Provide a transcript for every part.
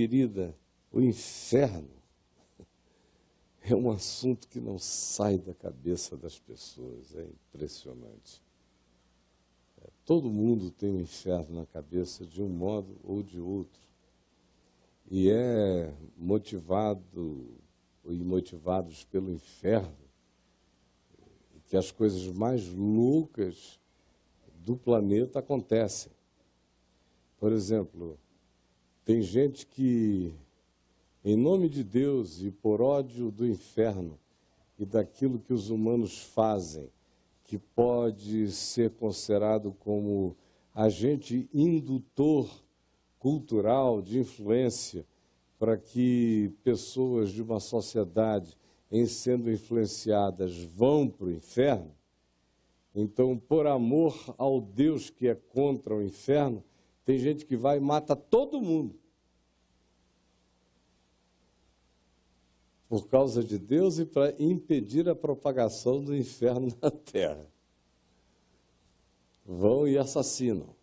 Querida, o inferno é um assunto que não sai da cabeça das pessoas, é impressionante. É, todo mundo tem o um inferno na cabeça de um modo ou de outro. E é motivado e motivados pelo inferno que as coisas mais loucas do planeta acontecem. Por exemplo, tem gente que, em nome de Deus e por ódio do inferno e daquilo que os humanos fazem, que pode ser considerado como agente indutor cultural de influência para que pessoas de uma sociedade em sendo influenciadas, vão para o inferno, então, por amor ao Deus que é contra o inferno, tem gente que vai e mata todo mundo. Por causa de Deus e para impedir a propagação do inferno na terra. Vão e assassinam.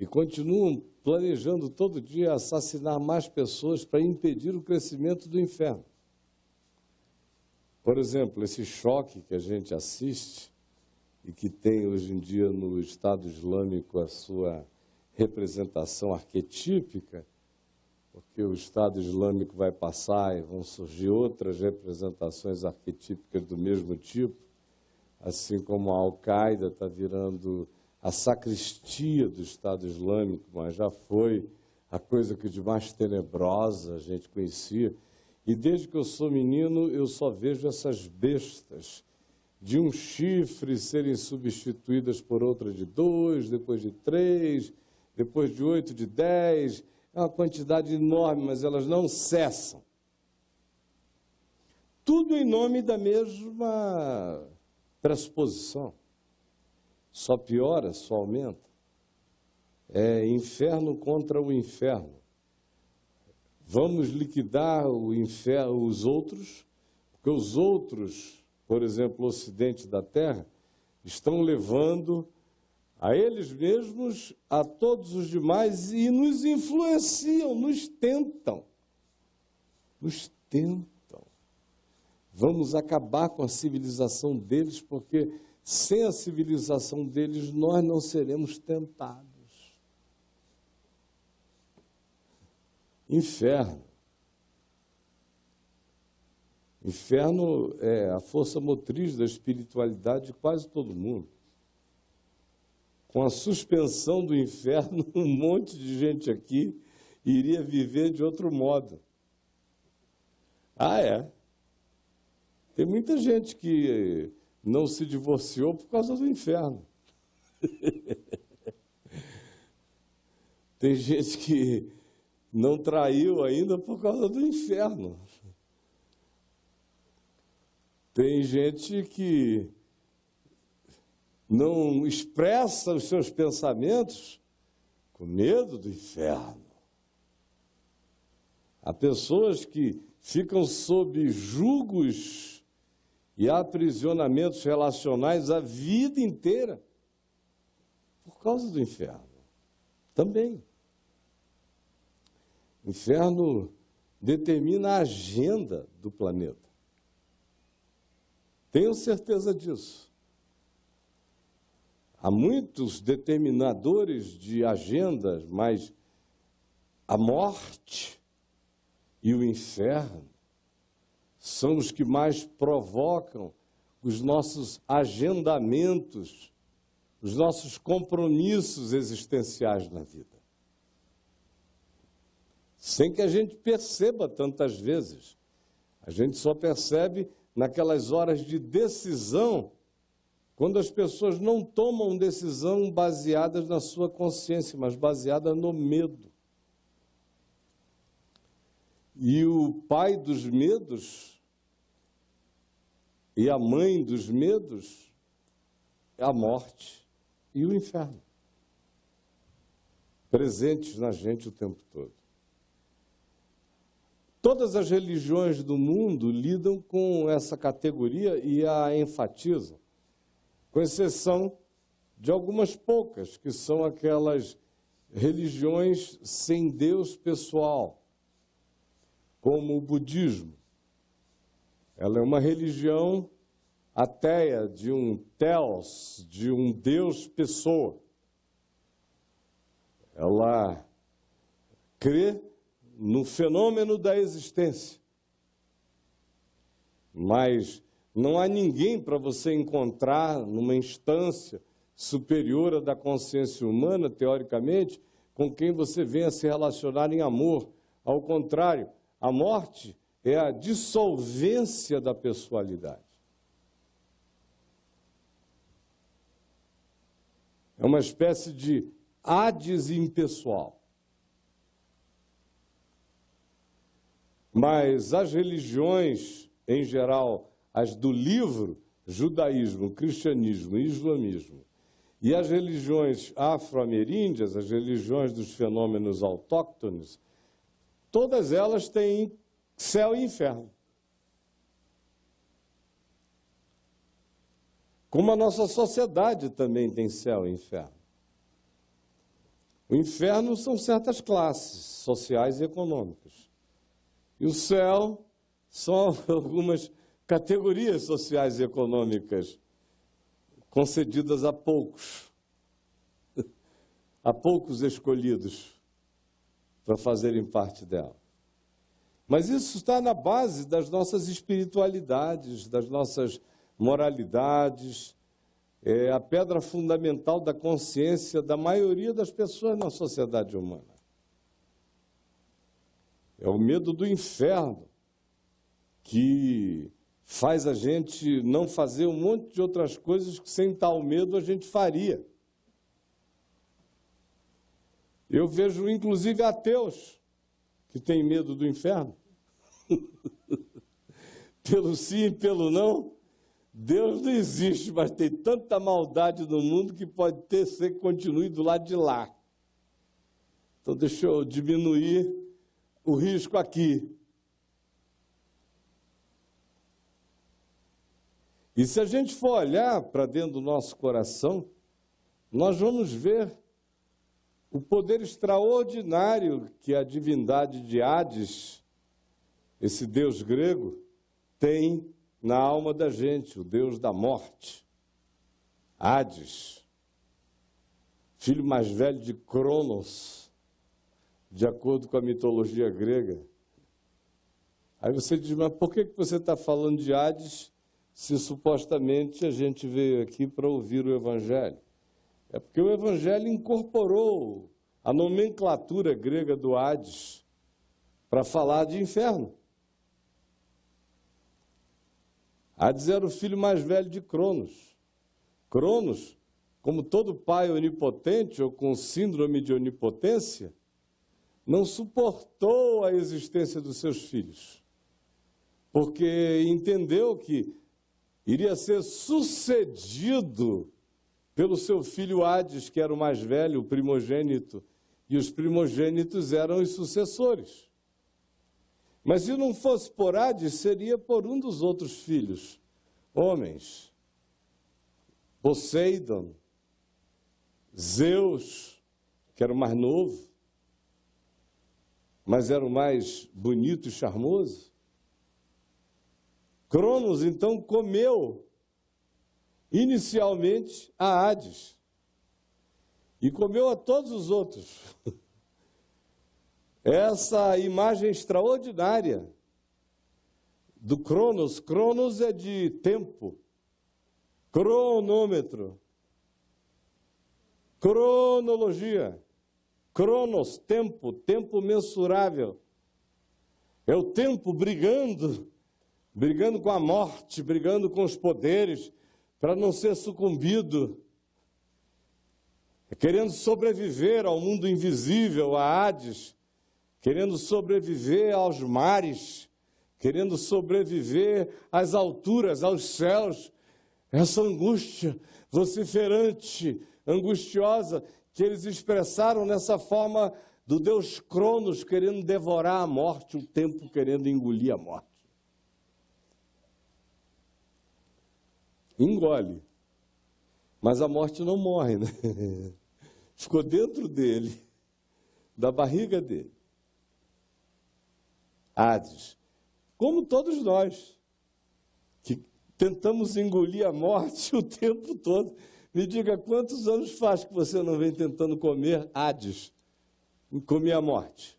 E continuam planejando todo dia assassinar mais pessoas para impedir o crescimento do inferno. Por exemplo, esse choque que a gente assiste e que tem hoje em dia no Estado Islâmico a sua representação arquetípica, porque o Estado Islâmico vai passar e vão surgir outras representações arquetípicas do mesmo tipo, assim como a Al-Qaeda está virando a sacristia do Estado Islâmico, mas já foi a coisa que de mais tenebrosa a gente conhecia. E desde que eu sou menino, eu só vejo essas bestas de um chifre serem substituídas por outra de dois, depois de três, depois de oito, de dez. É uma quantidade enorme, mas elas não cessam. Tudo em nome da mesma pressuposição. Só piora, só aumenta. É inferno contra o inferno. Vamos liquidar inferno, os outros, porque os outros, por exemplo, o ocidente da Terra, estão levando a eles mesmos, a todos os demais e nos influenciam, nos tentam. Nos tentam. Vamos acabar com a civilização deles, porque sem a civilização deles nós não seremos tentados. Inferno. Inferno é a força motriz da espiritualidade de quase todo mundo. Com a suspensão do inferno, um monte de gente aqui iria viver de outro modo. Ah, é? Tem muita gente que não se divorciou por causa do inferno. Tem gente que não traiu ainda por causa do inferno. Tem gente que não expressa os seus pensamentos com medo do inferno. Há pessoas que ficam sob julgos e aprisionamentos relacionais a vida inteira por causa do inferno. Também. O inferno determina a agenda do planeta. Tenho certeza disso. Há muitos determinadores de agendas, mas a morte e o inferno são os que mais provocam os nossos agendamentos, os nossos compromissos existenciais na vida sem que a gente perceba tantas vezes. A gente só percebe naquelas horas de decisão, quando as pessoas não tomam decisão baseadas na sua consciência, mas baseada no medo. E o pai dos medos e a mãe dos medos é a morte e o inferno, presentes na gente o tempo todo. Todas as religiões do mundo lidam com essa categoria e a enfatizam, com exceção de algumas poucas, que são aquelas religiões sem Deus pessoal, como o budismo. Ela é uma religião ateia de um Theos, de um Deus pessoa. Ela crê no fenômeno da existência. Mas não há ninguém para você encontrar numa instância superior à da consciência humana, teoricamente, com quem você venha se relacionar em amor. Ao contrário, a morte é a dissolvência da pessoalidade. É uma espécie de Hades impessoal. Mas as religiões, em geral, as do livro, judaísmo, cristianismo e islamismo, e as religiões afro-ameríndias, as religiões dos fenômenos autóctones, todas elas têm céu e inferno. Como a nossa sociedade também tem céu e inferno. O inferno são certas classes sociais e econômicas. E o céu são algumas categorias sociais e econômicas concedidas a poucos, a poucos escolhidos para fazerem parte dela. Mas isso está na base das nossas espiritualidades, das nossas moralidades, é a pedra fundamental da consciência da maioria das pessoas na sociedade humana. É o medo do inferno que faz a gente não fazer um monte de outras coisas que sem tal medo a gente faria. Eu vejo inclusive ateus que têm medo do inferno. pelo sim e pelo não, Deus não existe, mas tem tanta maldade no mundo que pode ter ser que continue do lado de lá. Então deixa eu diminuir o risco aqui. E se a gente for olhar para dentro do nosso coração, nós vamos ver o poder extraordinário que a divindade de Hades, esse deus grego, tem na alma da gente, o Deus da morte. Hades, filho mais velho de Cronos, de acordo com a mitologia grega. Aí você diz, mas por que você está falando de Hades se supostamente a gente veio aqui para ouvir o Evangelho? É porque o Evangelho incorporou a nomenclatura grega do Hades para falar de inferno. Hades era o filho mais velho de Cronos. Cronos, como todo pai onipotente ou com síndrome de onipotência, não suportou a existência dos seus filhos, porque entendeu que iria ser sucedido pelo seu filho Hades, que era o mais velho, o primogênito, e os primogênitos eram os sucessores. Mas se não fosse por Hades, seria por um dos outros filhos, homens. Poseidon, Zeus, que era o mais novo, mas era o mais bonito e charmoso. Cronos, então, comeu inicialmente a Hades e comeu a todos os outros. essa imagem extraordinária do Cronos. Cronos é de tempo, cronômetro, cronologia. Cronos, tempo, tempo mensurável. É o tempo brigando, brigando com a morte, brigando com os poderes, para não ser sucumbido. Querendo sobreviver ao mundo invisível, a Hades, querendo sobreviver aos mares, querendo sobreviver às alturas, aos céus. Essa angústia vociferante, angustiosa, que eles expressaram nessa forma do Deus Cronos querendo devorar a morte, o tempo querendo engolir a morte. Engole. Mas a morte não morre, né? Ficou dentro dele. da barriga dele. Hades. Como todos nós, que tentamos engolir a morte o tempo todo. Me diga quantos anos faz que você não vem tentando comer Hades, comer a morte?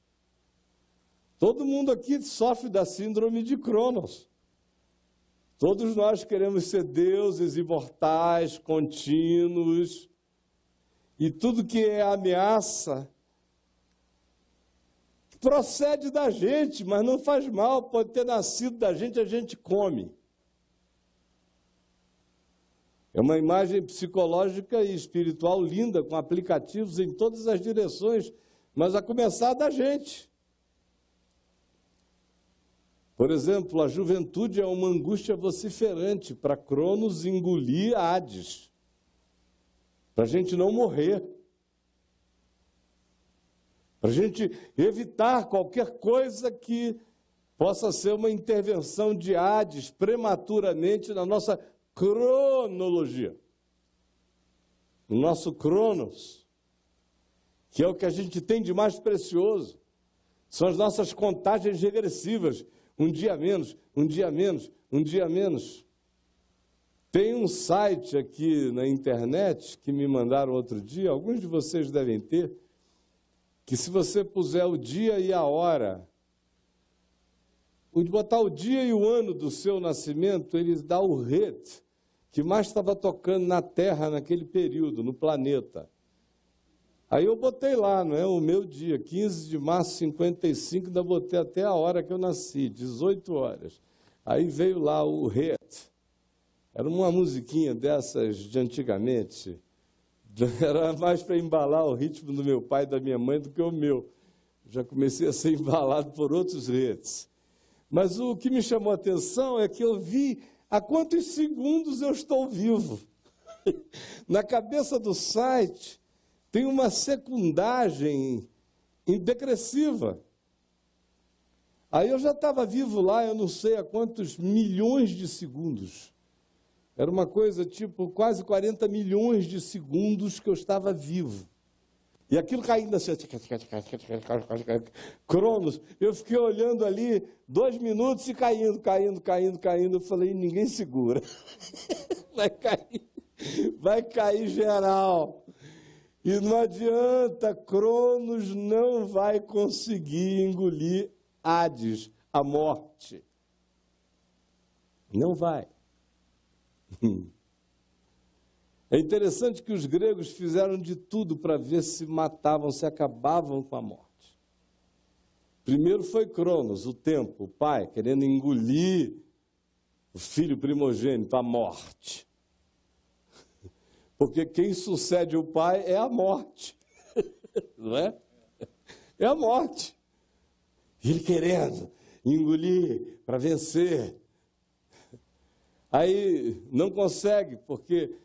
Todo mundo aqui sofre da síndrome de Cronos. Todos nós queremos ser deuses imortais, contínuos, e tudo que é ameaça procede da gente, mas não faz mal, pode ter nascido da gente, a gente come. É uma imagem psicológica e espiritual linda, com aplicativos em todas as direções, mas a começar da gente. Por exemplo, a juventude é uma angústia vociferante para Cronos engolir Hades, para a gente não morrer, para a gente evitar qualquer coisa que possa ser uma intervenção de Hades prematuramente na nossa cronologia, no nosso cronos, que é o que a gente tem de mais precioso, são as nossas contagens regressivas um dia menos, um dia menos, um dia menos. Tem um site aqui na internet que me mandaram outro dia, alguns de vocês devem ter, que se você puser o dia e a hora, botar o dia e o ano do seu nascimento, ele dá o rate que mais estava tocando na Terra naquele período, no planeta. Aí eu botei lá, não é? O meu dia, 15 de março de 55, ainda botei até a hora que eu nasci, 18 horas. Aí veio lá o Hit. Era uma musiquinha dessas de antigamente. Era mais para embalar o ritmo do meu pai e da minha mãe do que o meu. Já comecei a ser embalado por outros hits. Mas o que me chamou a atenção é que eu vi há quantos segundos eu estou vivo. Na cabeça do site, tem uma secundagem decresciva. Aí eu já estava vivo lá, eu não sei há quantos milhões de segundos. Era uma coisa tipo quase 40 milhões de segundos que eu estava vivo. E aquilo caindo assim, Cronos, eu fiquei olhando ali dois minutos e caindo, caindo, caindo, caindo. Eu falei, ninguém segura. Vai cair, vai cair geral. E não adianta, Cronos não vai conseguir engolir Hades, a morte. Não vai. É interessante que os gregos fizeram de tudo para ver se matavam, se acabavam com a morte. Primeiro foi Cronos, o tempo, o pai, querendo engolir o filho primogênito, a morte. Porque quem sucede o pai é a morte. Não é? É a morte. Ele querendo engolir para vencer. Aí não consegue, porque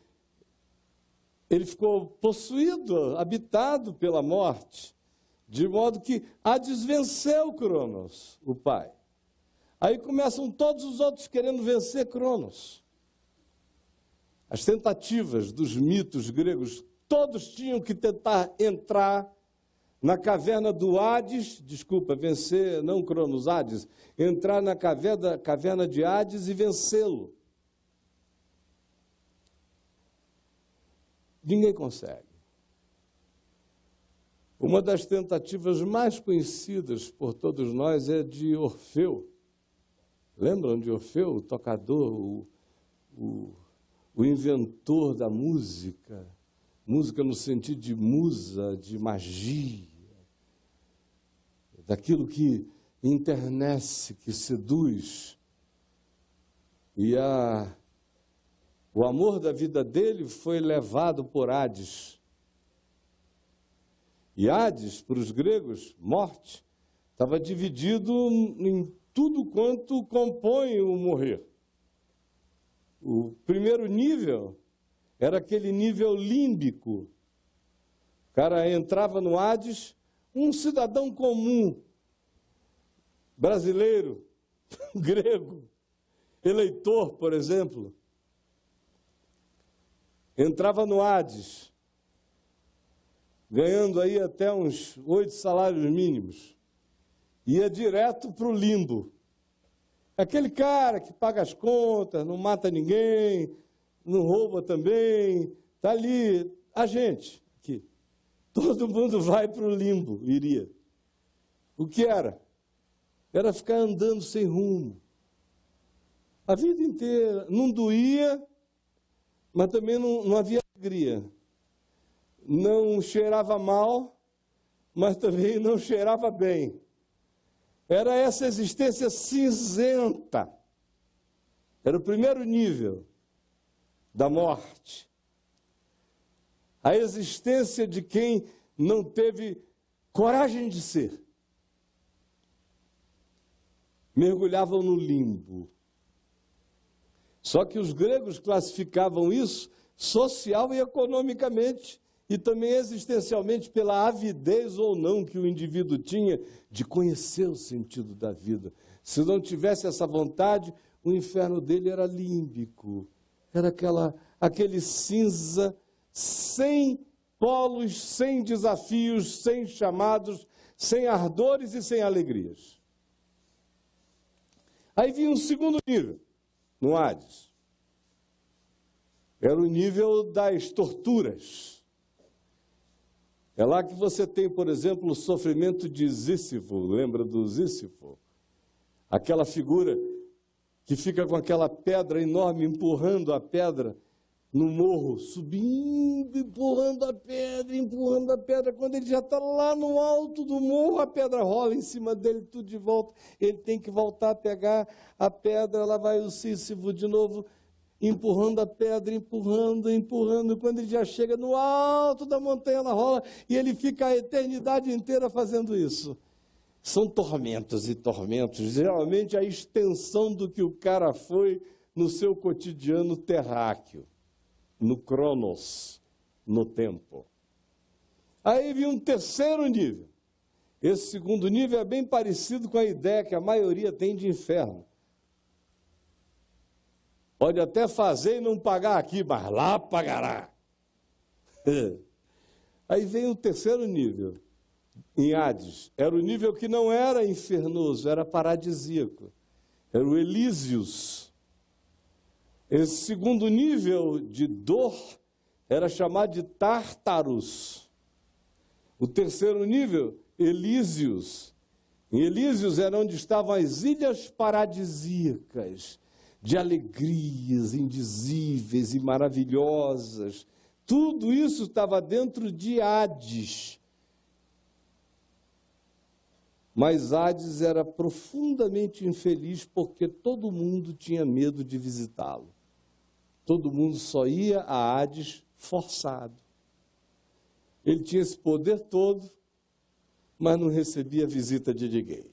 ele ficou possuído, habitado pela morte, de modo que a desvenceu Cronos, o pai. Aí começam todos os outros querendo vencer Cronos. As tentativas dos mitos gregos, todos tinham que tentar entrar na caverna do Hades, desculpa, vencer, não Cronos, Hades, entrar na caverna, caverna de Hades e vencê-lo. Ninguém consegue. Uma das tentativas mais conhecidas por todos nós é de Orfeu. Lembram de Orfeu, o tocador, o, o o inventor da música, música no sentido de musa, de magia, daquilo que internece, que seduz. E a, o amor da vida dele foi levado por Hades. E Hades, para os gregos, morte, estava dividido em tudo quanto compõe o morrer. O primeiro nível era aquele nível límbico. O cara entrava no Hades, um cidadão comum, brasileiro, grego, eleitor, por exemplo, entrava no Hades. ganhando aí até uns oito salários mínimos, ia direto para o limbo. Aquele cara que paga as contas, não mata ninguém, não rouba também, está ali, a gente aqui. Todo mundo vai para o limbo, iria. O que era? Era ficar andando sem rumo. A vida inteira. Não doía, mas também não, não havia alegria. Não cheirava mal, mas também não cheirava bem. Era essa existência cinzenta. Era o primeiro nível da morte. A existência de quem não teve coragem de ser. Mergulhavam no limbo. Só que os gregos classificavam isso social e economicamente e também existencialmente pela avidez ou não que o indivíduo tinha de conhecer o sentido da vida. Se não tivesse essa vontade, o inferno dele era límbico, era aquela, aquele cinza sem polos, sem desafios, sem chamados, sem ardores e sem alegrias. Aí vinha um segundo nível, no Hades. Era o nível das torturas é lá que você tem, por exemplo, o sofrimento de Sísifo, lembra do Sísifo? Aquela figura que fica com aquela pedra enorme empurrando a pedra no morro, subindo, empurrando a pedra, empurrando a pedra. Quando ele já está lá no alto do morro, a pedra rola em cima dele, tudo de volta. Ele tem que voltar a pegar a pedra, lá vai o Sísifo de novo empurrando a pedra, empurrando, empurrando. Quando ele já chega no alto da montanha, ela rola e ele fica a eternidade inteira fazendo isso. São tormentos e tormentos, geralmente a extensão do que o cara foi no seu cotidiano terráqueo, no cronos, no tempo. Aí vem um terceiro nível. Esse segundo nível é bem parecido com a ideia que a maioria tem de inferno. Pode até fazer e não pagar aqui, mas lá pagará. Aí vem o terceiro nível, em Hades. Era o nível que não era infernoso, era paradisíaco. Era o Elísios. Esse segundo nível de dor era chamado de Tartarus. O terceiro nível, Elísios. Em Elísios era onde estavam as ilhas paradisíacas de alegrias indizíveis e maravilhosas. Tudo isso estava dentro de Hades. Mas Hades era profundamente infeliz porque todo mundo tinha medo de visitá-lo. Todo mundo só ia a Hades forçado. Ele tinha esse poder todo, mas não recebia visita de ninguém.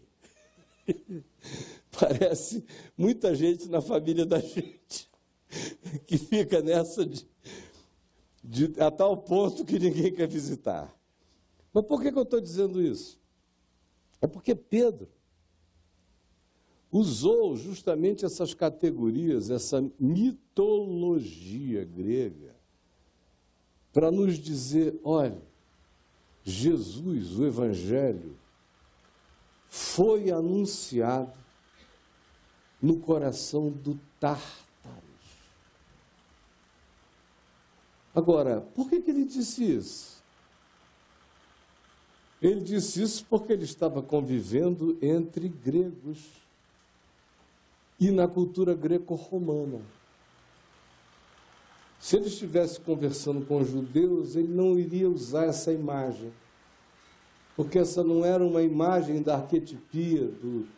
Parece muita gente na família da gente que fica nessa de, de, a tal ponto que ninguém quer visitar. Mas por que, que eu estou dizendo isso? É porque Pedro usou justamente essas categorias, essa mitologia grega, para nos dizer: olha, Jesus, o Evangelho, foi anunciado no coração do Tártaros. Agora, por que, que ele disse isso? Ele disse isso porque ele estava convivendo entre gregos e na cultura greco-romana. Se ele estivesse conversando com judeus, ele não iria usar essa imagem, porque essa não era uma imagem da arquetipia, do,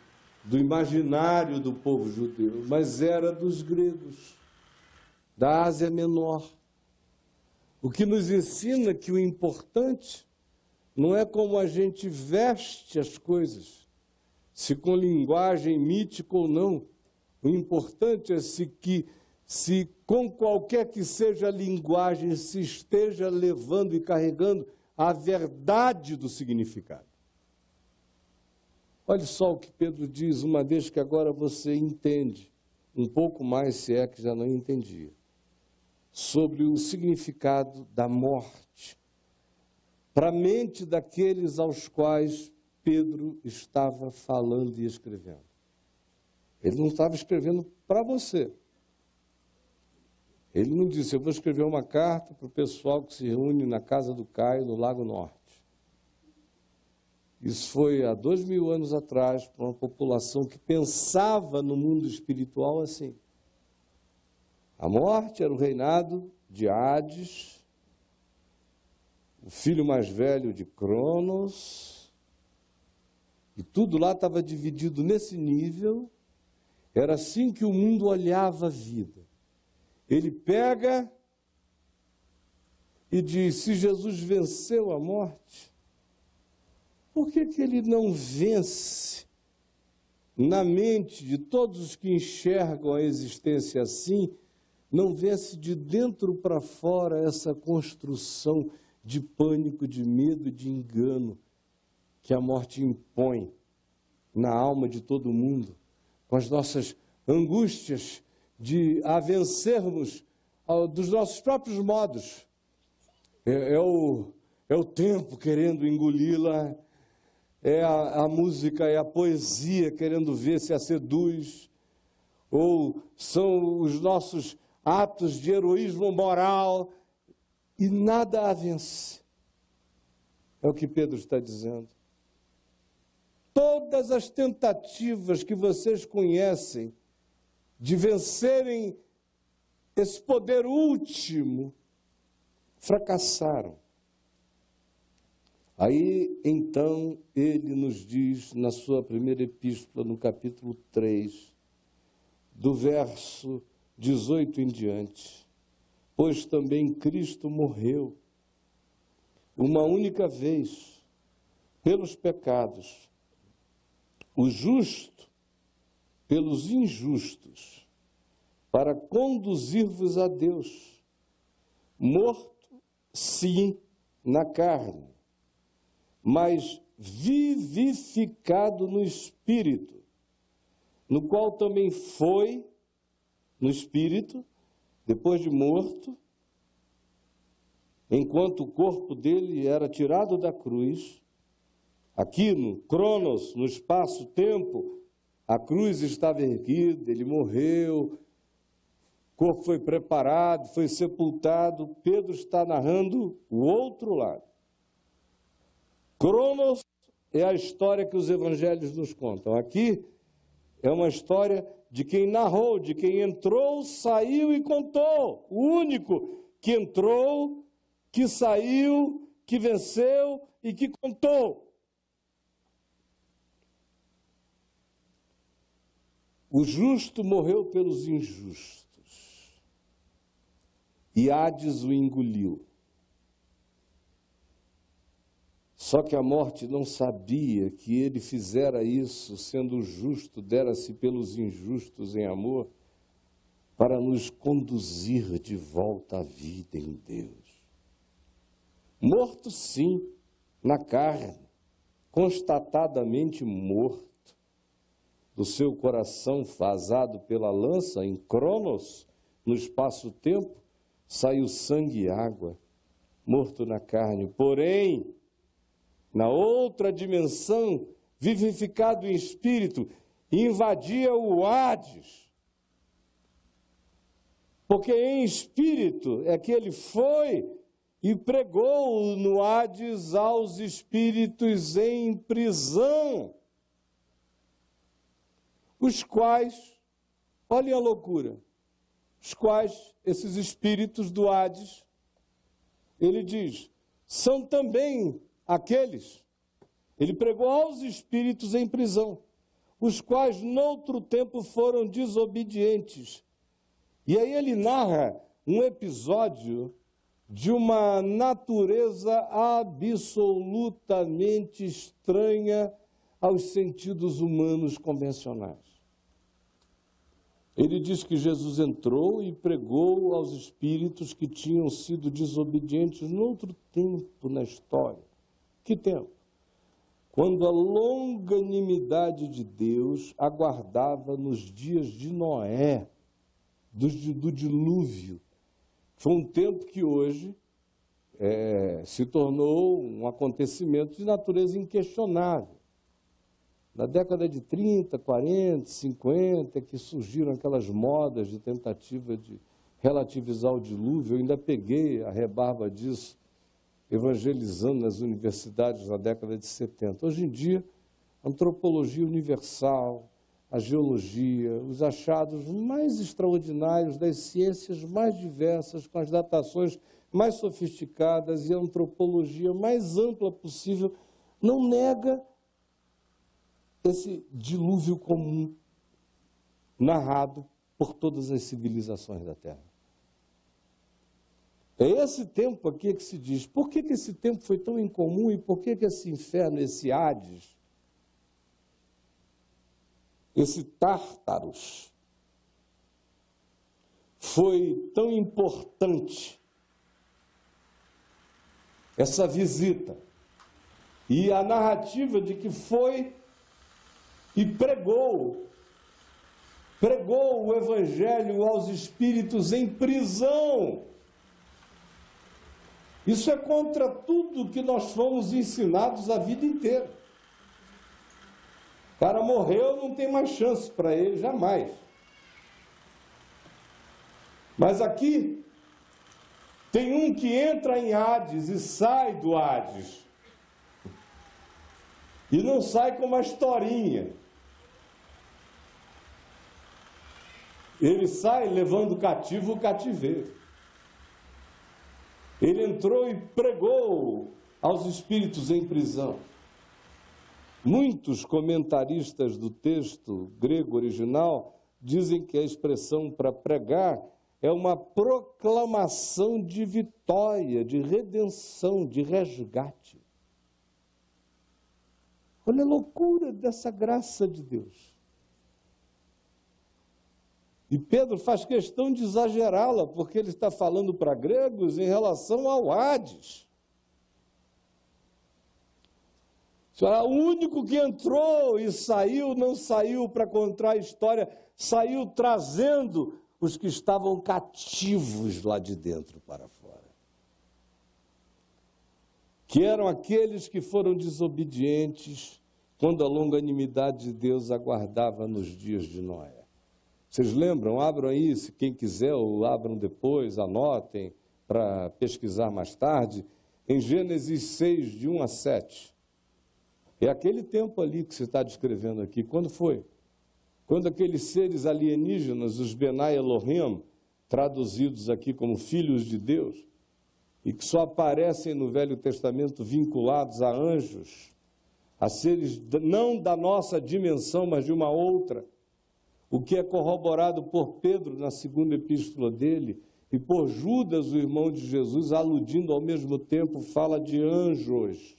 do imaginário do povo judeu, mas era dos gregos, da Ásia Menor. O que nos ensina que o importante não é como a gente veste as coisas, se com linguagem mítica ou não. O importante é se que se com qualquer que seja a linguagem se esteja levando e carregando a verdade do significado. Olha só o que Pedro diz, uma vez que agora você entende, um pouco mais, se é que já não entendia, sobre o significado da morte. para a mente daqueles aos quais Pedro estava falando e escrevendo. Ele não estava escrevendo para você. Ele não disse, eu vou escrever uma carta para o pessoal que se reúne na casa do Caio, no Lago Norte. Isso foi há dois mil anos atrás, para uma população que pensava no mundo espiritual assim. A morte era o reinado de Hades, o filho mais velho de Cronos, e tudo lá estava dividido nesse nível. Era assim que o mundo olhava a vida. Ele pega e diz: se Jesus venceu a morte, por que, que ele não vence na mente de todos os que enxergam a existência assim? Não vence de dentro para fora essa construção de pânico, de medo, de engano que a morte impõe na alma de todo mundo, com as nossas angústias de a vencermos dos nossos próprios modos. É, é, o, é o tempo querendo engoli-la, é a, a música, é a poesia querendo ver se a seduz, ou são os nossos atos de heroísmo moral, e nada a vence. É o que Pedro está dizendo. Todas as tentativas que vocês conhecem de vencerem esse poder último, fracassaram. Aí, então, ele nos diz na sua primeira epístola, no capítulo 3, do verso 18 em diante: Pois também Cristo morreu, uma única vez, pelos pecados, o justo pelos injustos, para conduzir-vos a Deus, morto, sim, na carne, mas vivificado no espírito, no qual também foi, no espírito, depois de morto, enquanto o corpo dele era tirado da cruz, aqui no Cronos, no espaço-tempo, a cruz estava erguida, ele morreu, o corpo foi preparado, foi sepultado. Pedro está narrando o outro lado. Cronos é a história que os evangelhos nos contam. Aqui é uma história de quem narrou, de quem entrou, saiu e contou. O único que entrou, que saiu, que venceu e que contou. O justo morreu pelos injustos, e Hades o engoliu. Só que a morte não sabia que ele fizera isso, sendo justo, dera-se pelos injustos em amor, para nos conduzir de volta à vida em Deus. Morto, sim, na carne, constatadamente morto do seu coração vazado pela lança em Cronos, no espaço-tempo, saiu sangue e água, morto na carne. Porém, na outra dimensão, vivificado em espírito, invadia o Hades. Porque em espírito é que ele foi e pregou no Hades aos espíritos em prisão os quais, olhem a loucura, os quais, esses espíritos do Hades, ele diz, são também aqueles, ele pregou aos espíritos em prisão, os quais noutro tempo foram desobedientes. E aí ele narra um episódio de uma natureza absolutamente estranha aos sentidos humanos convencionais. Ele diz que Jesus entrou e pregou aos espíritos que tinham sido desobedientes no outro tempo na história. Que tempo? Quando a longanimidade de Deus aguardava nos dias de Noé, do, do dilúvio. Foi um tempo que hoje é, se tornou um acontecimento de natureza inquestionável. Na década de 30, 40, 50, que surgiram aquelas modas de tentativa de relativizar o dilúvio, eu ainda peguei a rebarba disso, evangelizando nas universidades na década de 70. Hoje em dia, antropologia universal, a geologia, os achados mais extraordinários das ciências mais diversas, com as datações mais sofisticadas e a antropologia mais ampla possível, não nega esse dilúvio comum narrado por todas as civilizações da Terra. É esse tempo aqui que se diz, por que, que esse tempo foi tão incomum e por que, que esse inferno, esse Hades, esse Tártaros, foi tão importante essa visita e a narrativa de que foi e pregou, pregou o Evangelho aos espíritos em prisão. Isso é contra tudo que nós fomos ensinados a vida inteira. O cara morreu, não tem mais chance para ele, jamais. Mas aqui, tem um que entra em Hades e sai do Hades. E não sai com uma historinha. Ele sai levando cativo o cativeiro. Ele entrou e pregou aos espíritos em prisão. Muitos comentaristas do texto grego original dizem que a expressão para pregar é uma proclamação de vitória, de redenção, de resgate. Olha a loucura dessa graça de Deus. E Pedro faz questão de exagerá-la, porque ele está falando para gregos em relação ao Hades. O único que entrou e saiu, não saiu para contar a história, saiu trazendo os que estavam cativos lá de dentro para fora. Que eram aqueles que foram desobedientes quando a longanimidade de Deus aguardava nos dias de Noé. Vocês lembram? Abram aí, se quem quiser, ou abram depois, anotem para pesquisar mais tarde, em Gênesis 6, de 1 a 7. É aquele tempo ali que você está descrevendo aqui. Quando foi? Quando aqueles seres alienígenas, os Benai Elohim, traduzidos aqui como filhos de Deus, e que só aparecem no Velho Testamento vinculados a anjos, a seres não da nossa dimensão, mas de uma outra, o que é corroborado por Pedro na segunda epístola dele, e por Judas, o irmão de Jesus, aludindo ao mesmo tempo, fala de anjos.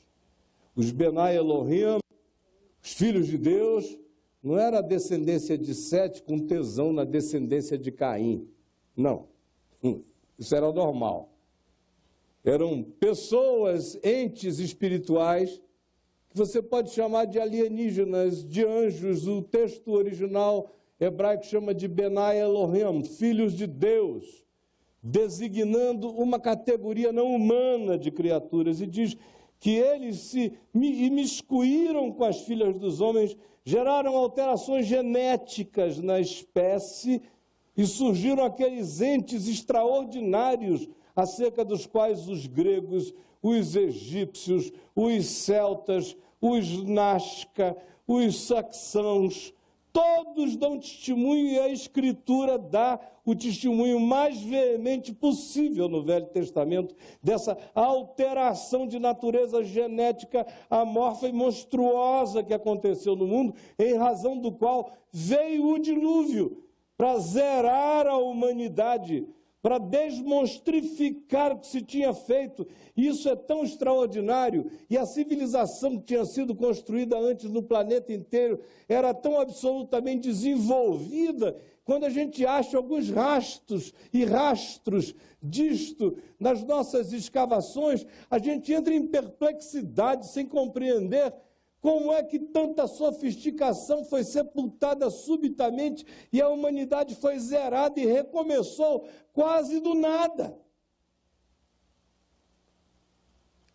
Os Benai Elohim, os filhos de Deus, não era a descendência de Sete com tesão na descendência de Caim. Não. Hum, isso era normal. Eram pessoas, entes espirituais, que você pode chamar de alienígenas, de anjos. O texto original hebraico chama de Benai Elohim, filhos de Deus, designando uma categoria não humana de criaturas, e diz que eles se imiscuíram com as filhas dos homens, geraram alterações genéticas na espécie e surgiram aqueles entes extraordinários acerca dos quais os gregos, os egípcios, os celtas, os Nazca, os saxãos, todos dão testemunho e a Escritura dá o testemunho mais veemente possível no Velho Testamento dessa alteração de natureza genética amorfa e monstruosa que aconteceu no mundo, em razão do qual veio o dilúvio para zerar a humanidade para desmonstrificar o que se tinha feito. Isso é tão extraordinário. E a civilização que tinha sido construída antes no planeta inteiro era tão absolutamente desenvolvida. Quando a gente acha alguns rastros e rastros disto nas nossas escavações, a gente entra em perplexidade sem compreender como é que tanta sofisticação foi sepultada subitamente e a humanidade foi zerada e recomeçou quase do nada?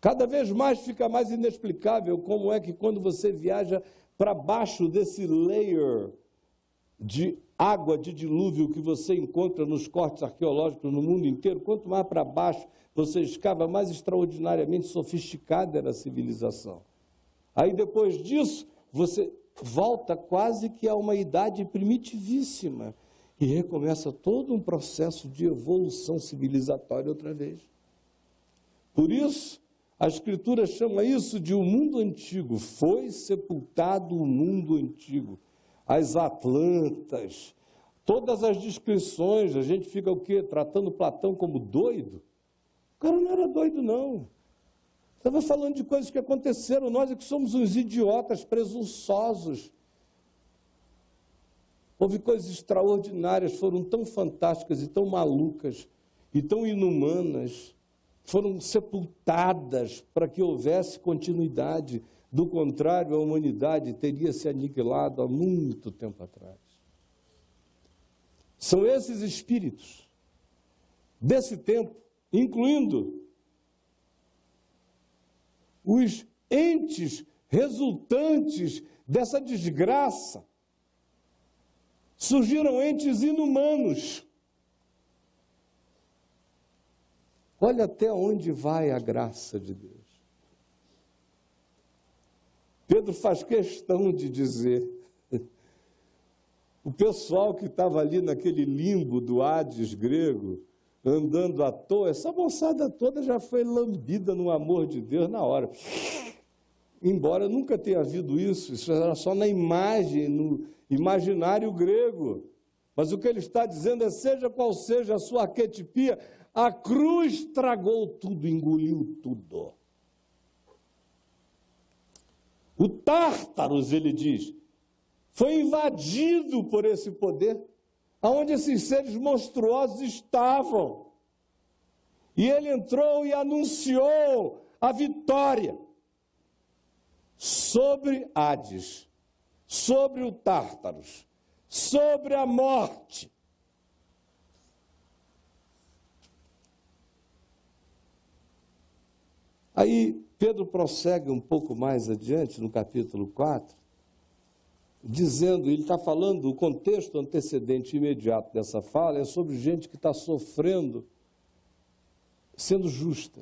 Cada vez mais fica mais inexplicável como é que quando você viaja para baixo desse layer de água de dilúvio que você encontra nos cortes arqueológicos no mundo inteiro, quanto mais para baixo você escava, mais extraordinariamente sofisticada era a civilização. Aí depois disso, você volta quase que a uma idade primitivíssima e recomeça todo um processo de evolução civilizatória outra vez. Por isso, a Escritura chama isso de o um mundo antigo. Foi sepultado o mundo antigo. As Atlantas, todas as descrições, a gente fica o quê? Tratando Platão como doido? O cara não era doido, não. Estava falando de coisas que aconteceram. Nós é que somos uns idiotas presunçosos. Houve coisas extraordinárias, foram tão fantásticas e tão malucas e tão inumanas foram sepultadas para que houvesse continuidade. Do contrário, a humanidade teria se aniquilado há muito tempo atrás. São esses espíritos desse tempo, incluindo os entes resultantes dessa desgraça. Surgiram entes inumanos Olha até onde vai a graça de Deus. Pedro faz questão de dizer: o pessoal que estava ali naquele limbo do Hades grego, andando à toa, essa moçada toda já foi lambida no amor de Deus na hora. Embora nunca tenha havido isso, isso era só na imagem, no imaginário grego. Mas o que ele está dizendo é: seja qual seja a sua arquetipia, a cruz tragou tudo, engoliu tudo. O Tártaros, ele diz, foi invadido por esse poder, aonde esses seres monstruosos estavam. E ele entrou e anunciou a vitória sobre Hades, sobre o Tártaros, sobre a morte. Aí Pedro prossegue um pouco mais adiante, no capítulo 4, dizendo, ele está falando, o contexto antecedente imediato dessa fala é sobre gente que está sofrendo, sendo justa,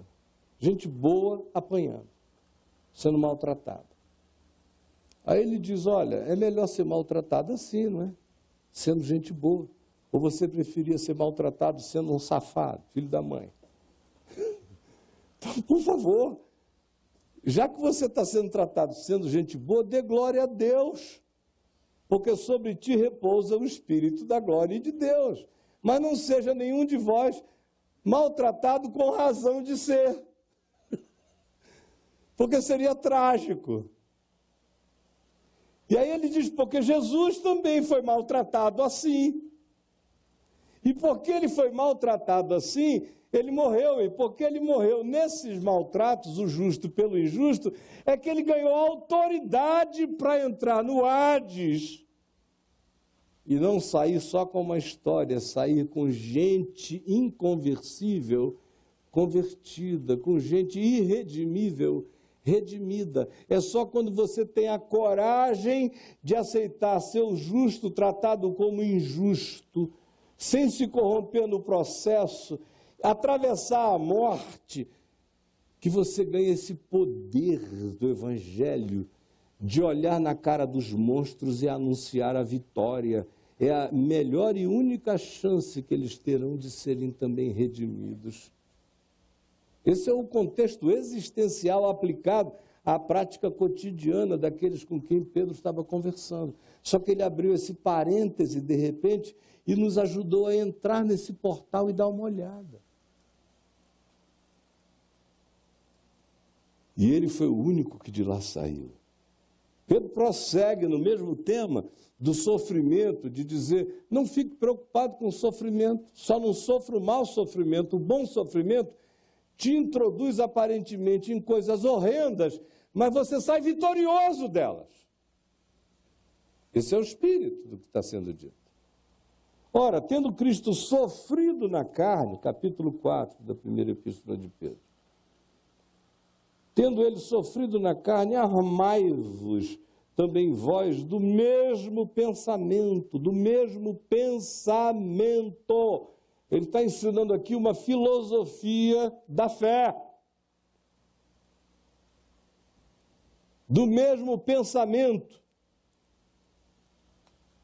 gente boa apanhando, sendo maltratada. Aí ele diz: olha, é melhor ser maltratado assim, não é? Sendo gente boa. Ou você preferia ser maltratado sendo um safado, filho da mãe? Então, por favor, já que você está sendo tratado sendo gente boa, dê glória a Deus, porque sobre ti repousa o Espírito da glória de Deus. Mas não seja nenhum de vós maltratado com razão de ser, porque seria trágico. E aí ele diz: porque Jesus também foi maltratado assim. E porque ele foi maltratado assim, ele morreu, e porque ele morreu nesses maltratos, o justo pelo injusto, é que ele ganhou autoridade para entrar no Hades e não sair só com uma história, sair com gente inconversível, convertida, com gente irredimível, redimida. É só quando você tem a coragem de aceitar seu justo tratado como injusto, sem se corromper no processo atravessar a morte, que você ganha esse poder do Evangelho de olhar na cara dos monstros e anunciar a vitória. É a melhor e única chance que eles terão de serem também redimidos. Esse é o contexto existencial aplicado à prática cotidiana daqueles com quem Pedro estava conversando. Só que ele abriu esse parêntese de repente e nos ajudou a entrar nesse portal e dar uma olhada. E ele foi o único que de lá saiu. Pedro prossegue no mesmo tema do sofrimento, de dizer: não fique preocupado com o sofrimento, só não sofra o mau sofrimento. O bom sofrimento te introduz aparentemente em coisas horrendas, mas você sai vitorioso delas. Esse é o espírito do que está sendo dito. Ora, tendo Cristo sofrido na carne, capítulo 4 da primeira epístola de Pedro, Tendo ele sofrido na carne, armai-vos também vós do mesmo pensamento, do mesmo pensamento. Ele está ensinando aqui uma filosofia da fé. Do mesmo pensamento.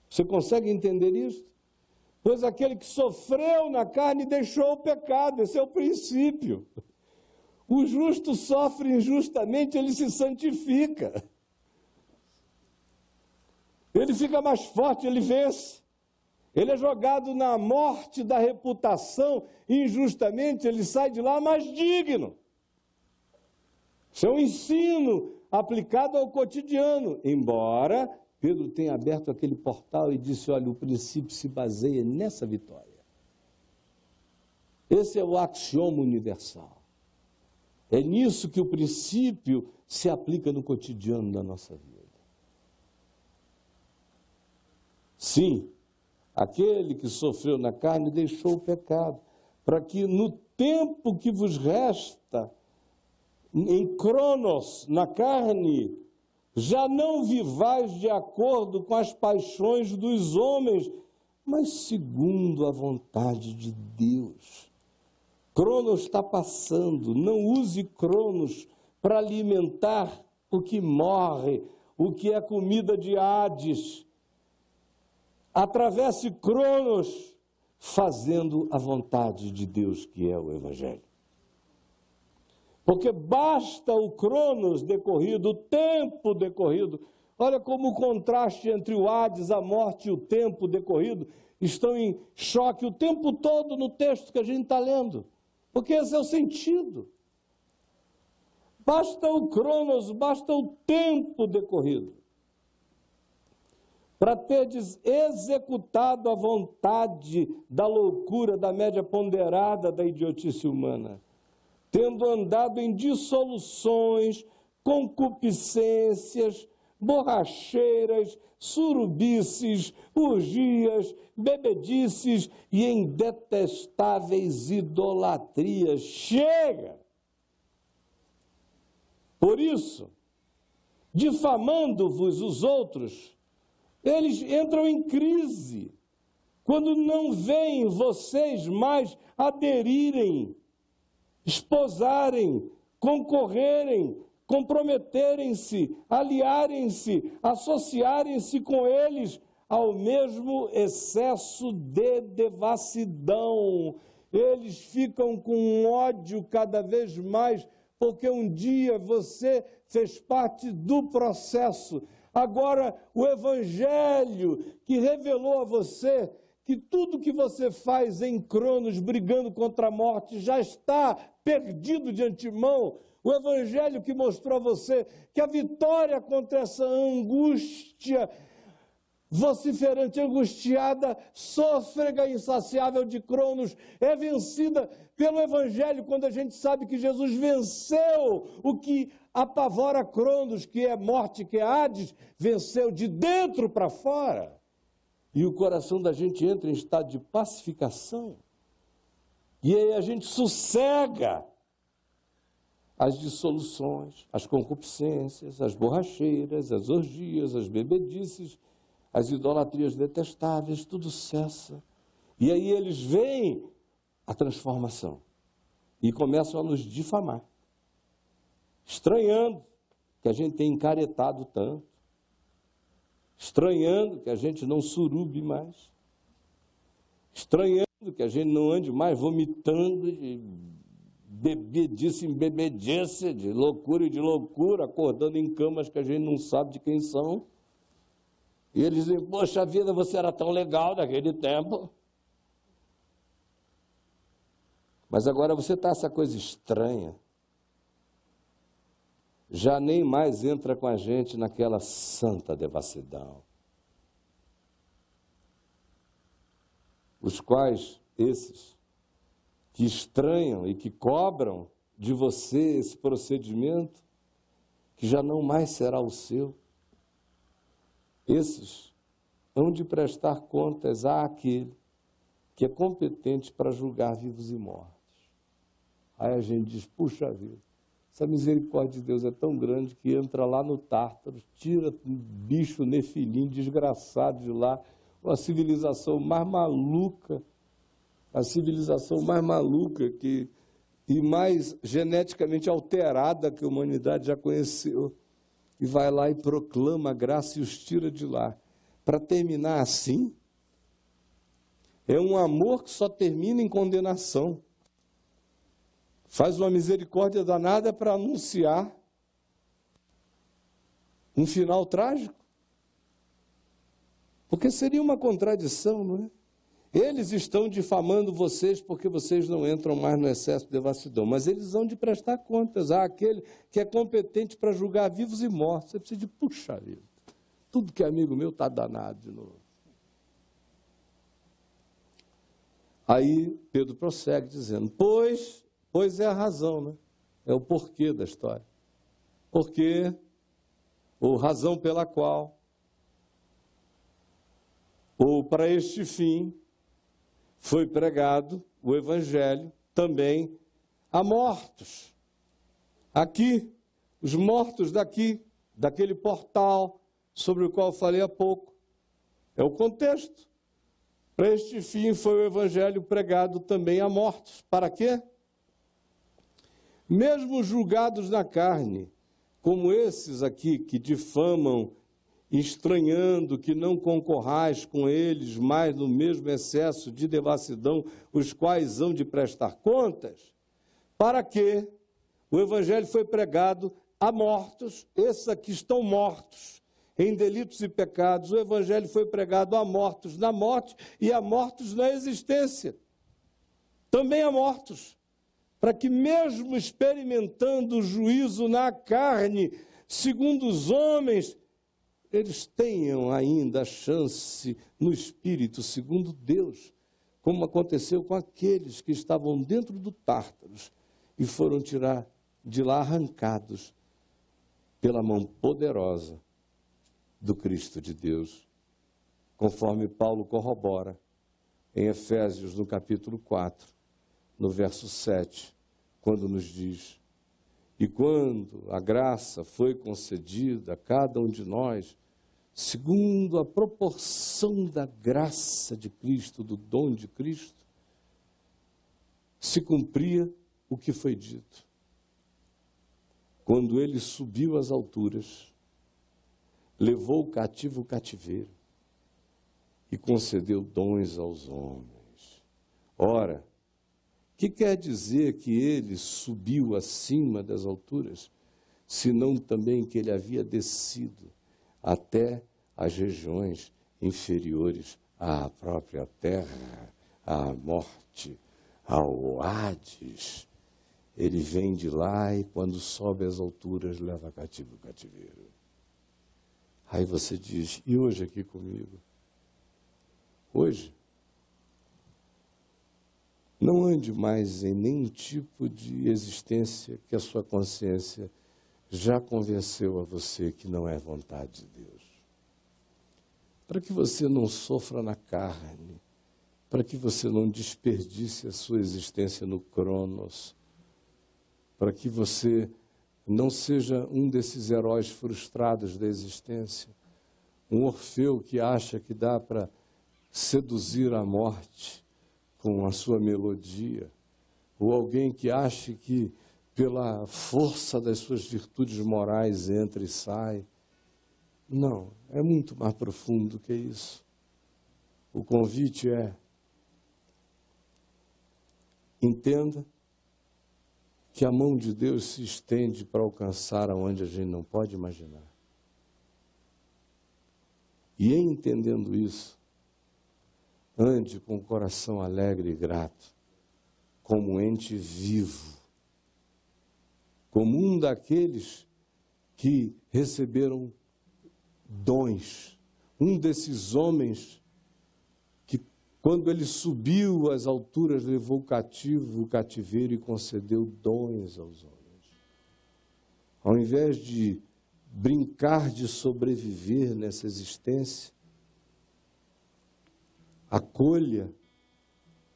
Você consegue entender isso? Pois aquele que sofreu na carne deixou o pecado, esse é o princípio. O justo sofre injustamente, ele se santifica. Ele fica mais forte, ele vence. Ele é jogado na morte da reputação, injustamente, ele sai de lá mais digno. Isso é um ensino aplicado ao cotidiano, embora Pedro tenha aberto aquele portal e disse: olha, o princípio se baseia nessa vitória. Esse é o axioma universal. É nisso que o princípio se aplica no cotidiano da nossa vida. Sim, aquele que sofreu na carne deixou o pecado, para que no tempo que vos resta, em cronos, na carne, já não vivais de acordo com as paixões dos homens, mas segundo a vontade de Deus. Cronos está passando, não use Cronos para alimentar o que morre, o que é comida de Hades atravesse Cronos, fazendo a vontade de Deus, que é o Evangelho. Porque basta o Cronos decorrido, o tempo decorrido. Olha como o contraste entre o Hades, a morte e o tempo decorrido estão em choque o tempo todo no texto que a gente está lendo. Porque esse é o sentido. Basta o Cronos, basta o tempo decorrido para teres executado a vontade da loucura, da média ponderada da idiotice humana, tendo andado em dissoluções, concupiscências, borracheiras, surubices, urgias, bebedices e em detestáveis idolatrias. Chega! Por isso, difamando-vos os outros, eles entram em crise quando não veem vocês mais aderirem, esposarem, concorrerem, comprometerem-se, aliarem-se, associarem-se com eles ao mesmo excesso de devassidão. Eles ficam com ódio cada vez mais, porque um dia você fez parte do processo Agora, o Evangelho que revelou a você que tudo que você faz em Cronos, brigando contra a morte, já está perdido de antemão. O Evangelho que mostrou a você que a vitória contra essa angústia vociferante, angustiada, sôfrega insaciável de Cronos, é vencida pelo Evangelho, quando a gente sabe que Jesus venceu o que apavora Cronos, que é morte, que é Hades, venceu de dentro para fora. E o coração da gente entra em estado de pacificação. E aí a gente sossega as dissoluções, as concupiscências, as borracheiras, as orgias, as bebedices, as idolatrias detestáveis, tudo cessa. E aí eles veem a transformação e começam a nos difamar estranhando que a gente tem encaretado tanto, estranhando que a gente não surube mais, estranhando que a gente não ande mais vomitando de bebedice em bebedice, de loucura e de loucura, acordando em camas que a gente não sabe de quem são. E eles dizem, poxa vida, você era tão legal naquele tempo. Mas agora você está essa coisa estranha já nem mais entra com a gente naquela santa devassidão. Os quais, esses, que estranham e que cobram de você esse procedimento, que já não mais será o seu, esses hão de prestar contas àquele que é competente para julgar vivos e mortos. Aí a gente diz, puxa vida, Essa misericórdia de Deus é tão grande que entra lá no Tártaro, tira um bicho nefilim desgraçado de lá, uma civilização mais maluca, a civilização mais maluca que, e mais geneticamente alterada que a humanidade já conheceu, e vai lá e proclama a graça e os tira de lá. Para terminar assim, é um amor que só termina em condenação faz uma misericórdia danada para anunciar um final trágico. Porque seria uma contradição, não é? Eles estão difamando vocês porque vocês não entram mais no excesso de devassidão, mas eles vão de prestar contas a aquele que é competente para julgar vivos e mortos. Você precisa de, puxa vida, tudo que é amigo meu está danado de novo. Aí Pedro prossegue dizendo: Pois Pois é a razão, né? É o porquê da história. Porquê, ou razão pela qual, ou para este fim, foi pregado o Evangelho também a mortos. Aqui, os mortos daqui, daquele portal sobre o qual falei há pouco. É o contexto. Para este fim foi o Evangelho pregado também a mortos. Para quê? mesmo julgados na carne, como esses aqui que difamam, estranhando que não concorrais com eles mais no mesmo excesso de devassidão, os quais hão de prestar contas, para que o evangelho foi pregado a mortos, esses aqui estão mortos em delitos e pecados, o evangelho foi pregado a mortos na morte e a mortos na existência. Também a mortos. Para que, mesmo experimentando o juízo na carne, segundo os homens, eles tenham ainda a chance no espírito, segundo Deus, como aconteceu com aqueles que estavam dentro do Tártaros e foram tirar de lá arrancados pela mão poderosa do Cristo de Deus, conforme Paulo corrobora em Efésios, no capítulo 4, no verso 7, quando nos diz: E quando a graça foi concedida a cada um de nós, segundo a proporção da graça de Cristo, do dom de Cristo, se cumpria o que foi dito. Quando ele subiu às alturas, levou o cativo o cativeiro e concedeu dons aos homens. Ora, que quer dizer que ele subiu acima das alturas, senão também que ele havia descido até as regiões inferiores à própria terra, à morte, ao Hades. Ele vem de lá e quando sobe às alturas leva cativo o cativeiro. Aí você diz, e hoje aqui comigo? Hoje, não ande mais em nenhum tipo de existência que a sua consciência já convenceu a você que não é vontade de Deus. Para que você não sofra na carne, para que você não desperdice a sua existência no Cronos, para que você não seja um desses heróis frustrados da existência, um Orfeu que acha que dá para seduzir a morte com a sua melodia, ou alguém que ache que pela força das suas virtudes morais entra e sai. Não, é muito mais profundo do que isso. O convite é: entenda que a mão de Deus se estende para alcançar aonde a gente não pode imaginar. E entendendo isso, Ande com o coração alegre e grato, como ente vivo, como um daqueles que receberam dons, um desses homens que, quando ele subiu às alturas, levou cativo o cativeiro e concedeu dons aos homens. Ao invés de brincar de sobreviver nessa existência, acolha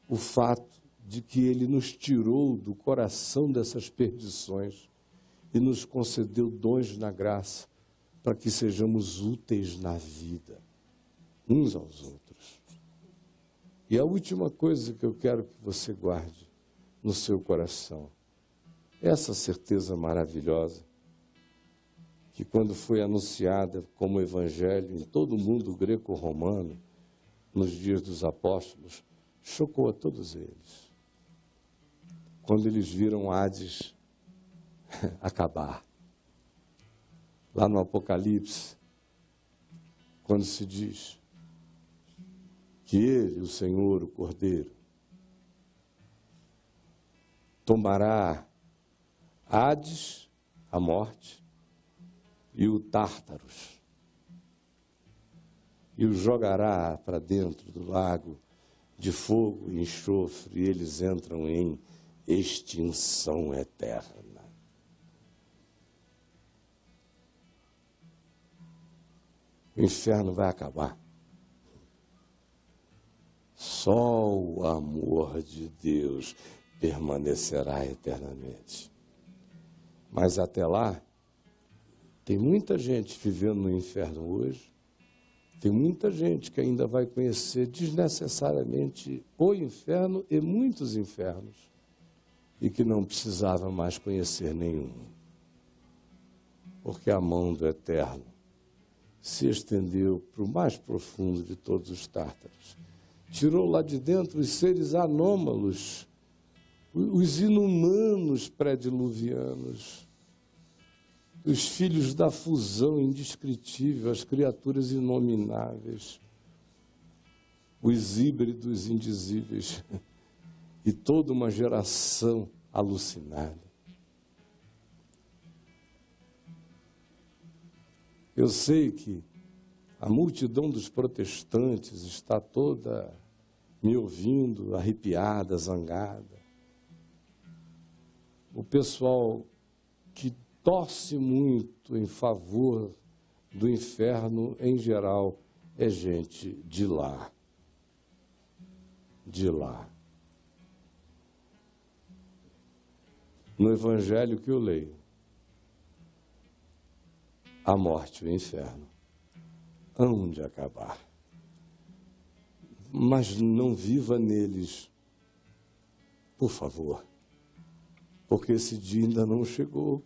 o fato de que ele nos tirou do coração dessas perdições e nos concedeu dons na graça para que sejamos úteis na vida, uns aos outros. E a última coisa que eu quero que você guarde no seu coração, essa certeza maravilhosa, que quando foi anunciada como evangelho em todo o mundo greco-romano, nos dias dos apóstolos, chocou a todos eles. Quando eles viram Hades acabar. Lá no Apocalipse, quando se diz que ele, o Senhor, o Cordeiro, tomará Hades, a morte, e o Tártaros, e o jogará para dentro do lago de fogo e enxofre, e eles entram em extinção eterna. O inferno vai acabar. Só o amor de Deus permanecerá eternamente. Mas até lá, tem muita gente vivendo no inferno hoje, tem muita gente que ainda vai conhecer desnecessariamente o inferno e muitos infernos, e que não precisava mais conhecer nenhum. Porque a mão do Eterno se estendeu para o mais profundo de todos os tártaros. Tirou lá de dentro os seres anômalos, os inumanos pré-diluvianos, os filhos da fusão indescritível, as criaturas inomináveis, os híbridos indizíveis e toda uma geração alucinada. Eu sei que a multidão dos protestantes está toda me ouvindo, arrepiada, zangada. O pessoal que torce muito em favor do inferno em geral é gente de lá. De lá. No evangelho que eu leio, a morte o inferno hão de acabar. Mas não viva neles, por favor, porque esse dia ainda não chegou.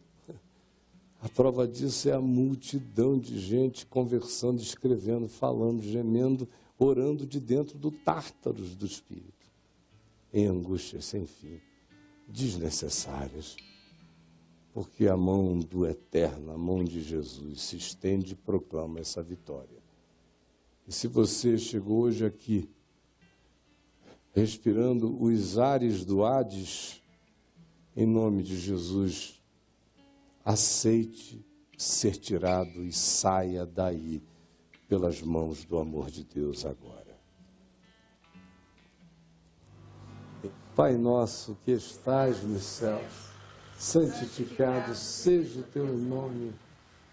A prova disso é a multidão de gente conversando, escrevendo, falando, gemendo, orando de dentro do tártaros do espírito, em angústias sem fim, desnecessárias, porque a mão do Eterno, a mão de Jesus, se estende e proclama essa vitória. E se você chegou hoje aqui, respirando os ares do Hades, em nome de Jesus, aceite ser tirado e saia daí pelas mãos do amor de Deus agora. Pai nosso que estás nos céus, santificado seja o teu nome,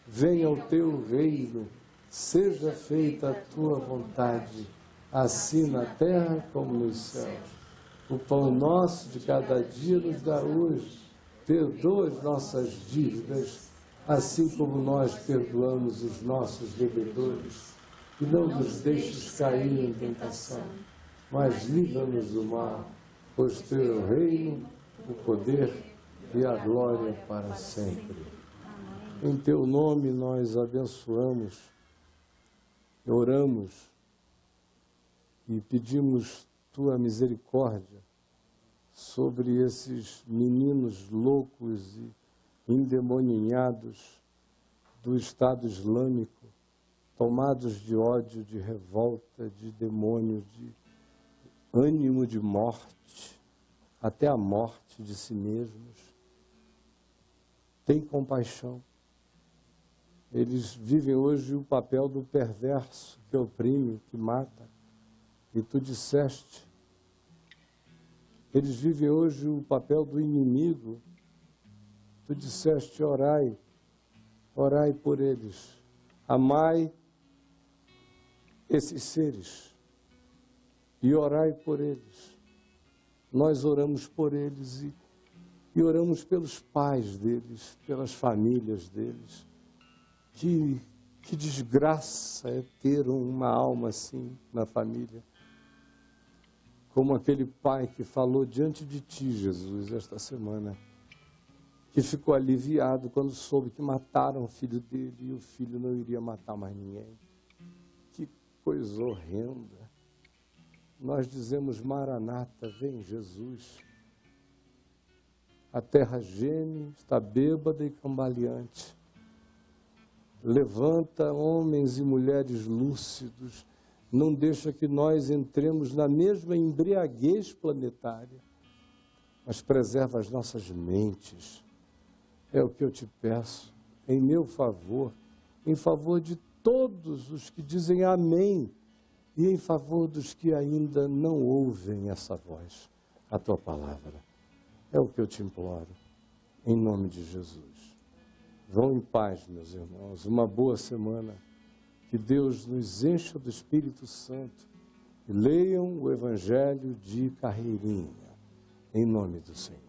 venha o teu reino, seja feita a tua vontade, assim na terra como nos céus. O pão nosso de cada dia nos dá hoje. Perdoa as nossas dívidas, assim como nós perdoamos os nossos devedores, e não nos deixes cair em tentação, mas livra-nos do mal, pois teu reino, o poder e a glória para sempre. Em teu nome nós abençoamos, oramos e pedimos tua misericórdia sobre esses meninos loucos e endemoninhados do Estado Islâmico, tomados de ódio, de revolta, de demônio, de ânimo de morte, até a morte de si mesmos. Tem compaixão. Eles vivem hoje o papel do perverso que oprime, que mata. E tu disseste eles vivem hoje o papel do inimigo. Tu disseste: orai, orai por eles, amai esses seres e orai por eles. Nós oramos por eles e, E oramos pelos pais deles, pelas famílias deles. Que, que desgraça é ter uma alma assim na família. Como aquele pai que falou diante de ti, Jesus, esta semana, que ficou aliviado quando soube que mataram o filho dele e o filho não iria matar mais ninguém. Que coisa horrenda. Nós dizemos, Maranata, vem Jesus. A terra geme, está bêbada e cambaleante. Levanta homens e mulheres lúcidos, não deixa que nós entremos na mesma embriaguez planetária, mas preserva as nossas mentes. É o que eu te peço, em meu favor, em favor de todos os que dizem amém e em favor dos que ainda não ouvem essa voz, a tua palavra. É o que eu te imploro, em nome de Jesus. Vão em paz, meus irmãos, uma boa semana. Que Deus nos encha do Espírito Santo e leiam o Evangelho de carreirinha, em nome do Senhor.